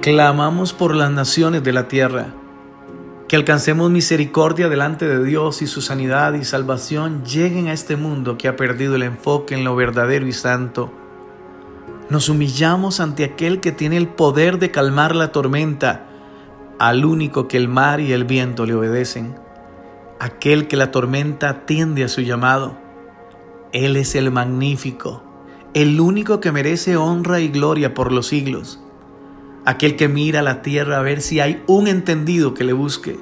Clamamos por las naciones de la tierra, que alcancemos misericordia delante de Dios y su sanidad y salvación lleguen a este mundo que ha perdido el enfoque en lo verdadero y santo. Nos humillamos ante aquel que tiene el poder de calmar la tormenta, al único que el mar y el viento le obedecen, aquel que la tormenta atiende a su llamado. Él es el magnífico, el único que merece honra y gloria por los siglos, aquel que mira la tierra a ver si hay un entendido que le busque.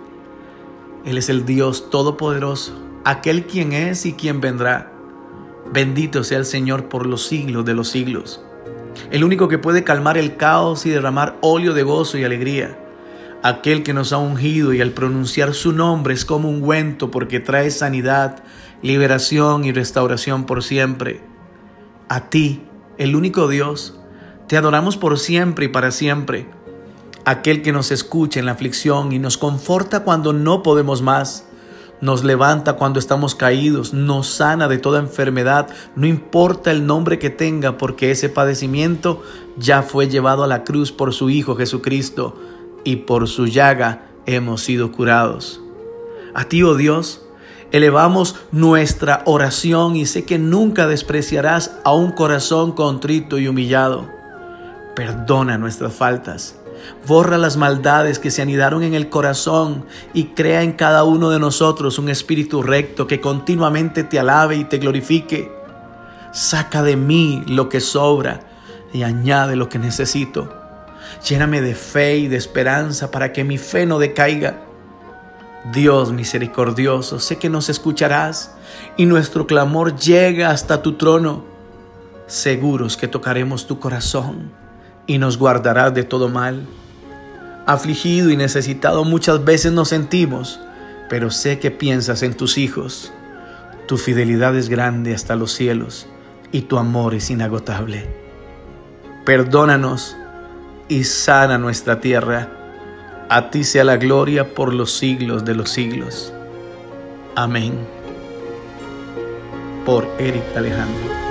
Él es el Dios todopoderoso, aquel quien es y quien vendrá. Bendito sea el Señor por los siglos de los siglos, el único que puede calmar el caos y derramar óleo de gozo y alegría aquel que nos ha ungido y al pronunciar su nombre es como un ungüento porque trae sanidad, liberación y restauración por siempre. A ti, el único Dios, te adoramos por siempre y para siempre. Aquel que nos escucha en la aflicción y nos conforta cuando no podemos más, nos levanta cuando estamos caídos, nos sana de toda enfermedad, no importa el nombre que tenga, porque ese padecimiento ya fue llevado a la cruz por su Hijo Jesucristo y por su llaga hemos sido curados. A ti, oh Dios, elevamos nuestra oración y sé que nunca despreciarás a un corazón contrito y humillado. Perdona nuestras faltas. Borra las maldades que se anidaron en el corazón y crea en cada uno de nosotros un espíritu recto que continuamente te alabe y te glorifique. Saca de mí lo que sobra y añade lo que necesito. Lléname de fe y de esperanza para que mi fe no decaiga. Dios misericordioso, sé que nos escucharás y nuestro clamor llega hasta tu trono. Seguros que tocaremos tu corazón y nos guardarás de todo mal. Afligido y necesitado muchas veces nos sentimos, pero sé que piensas en tus hijos. Tu fidelidad es grande hasta los cielos y tu amor es inagotable. Perdónanos y sana nuestra tierra. A ti sea la gloria por los siglos de los siglos. Amén. Por Eric Alejandro.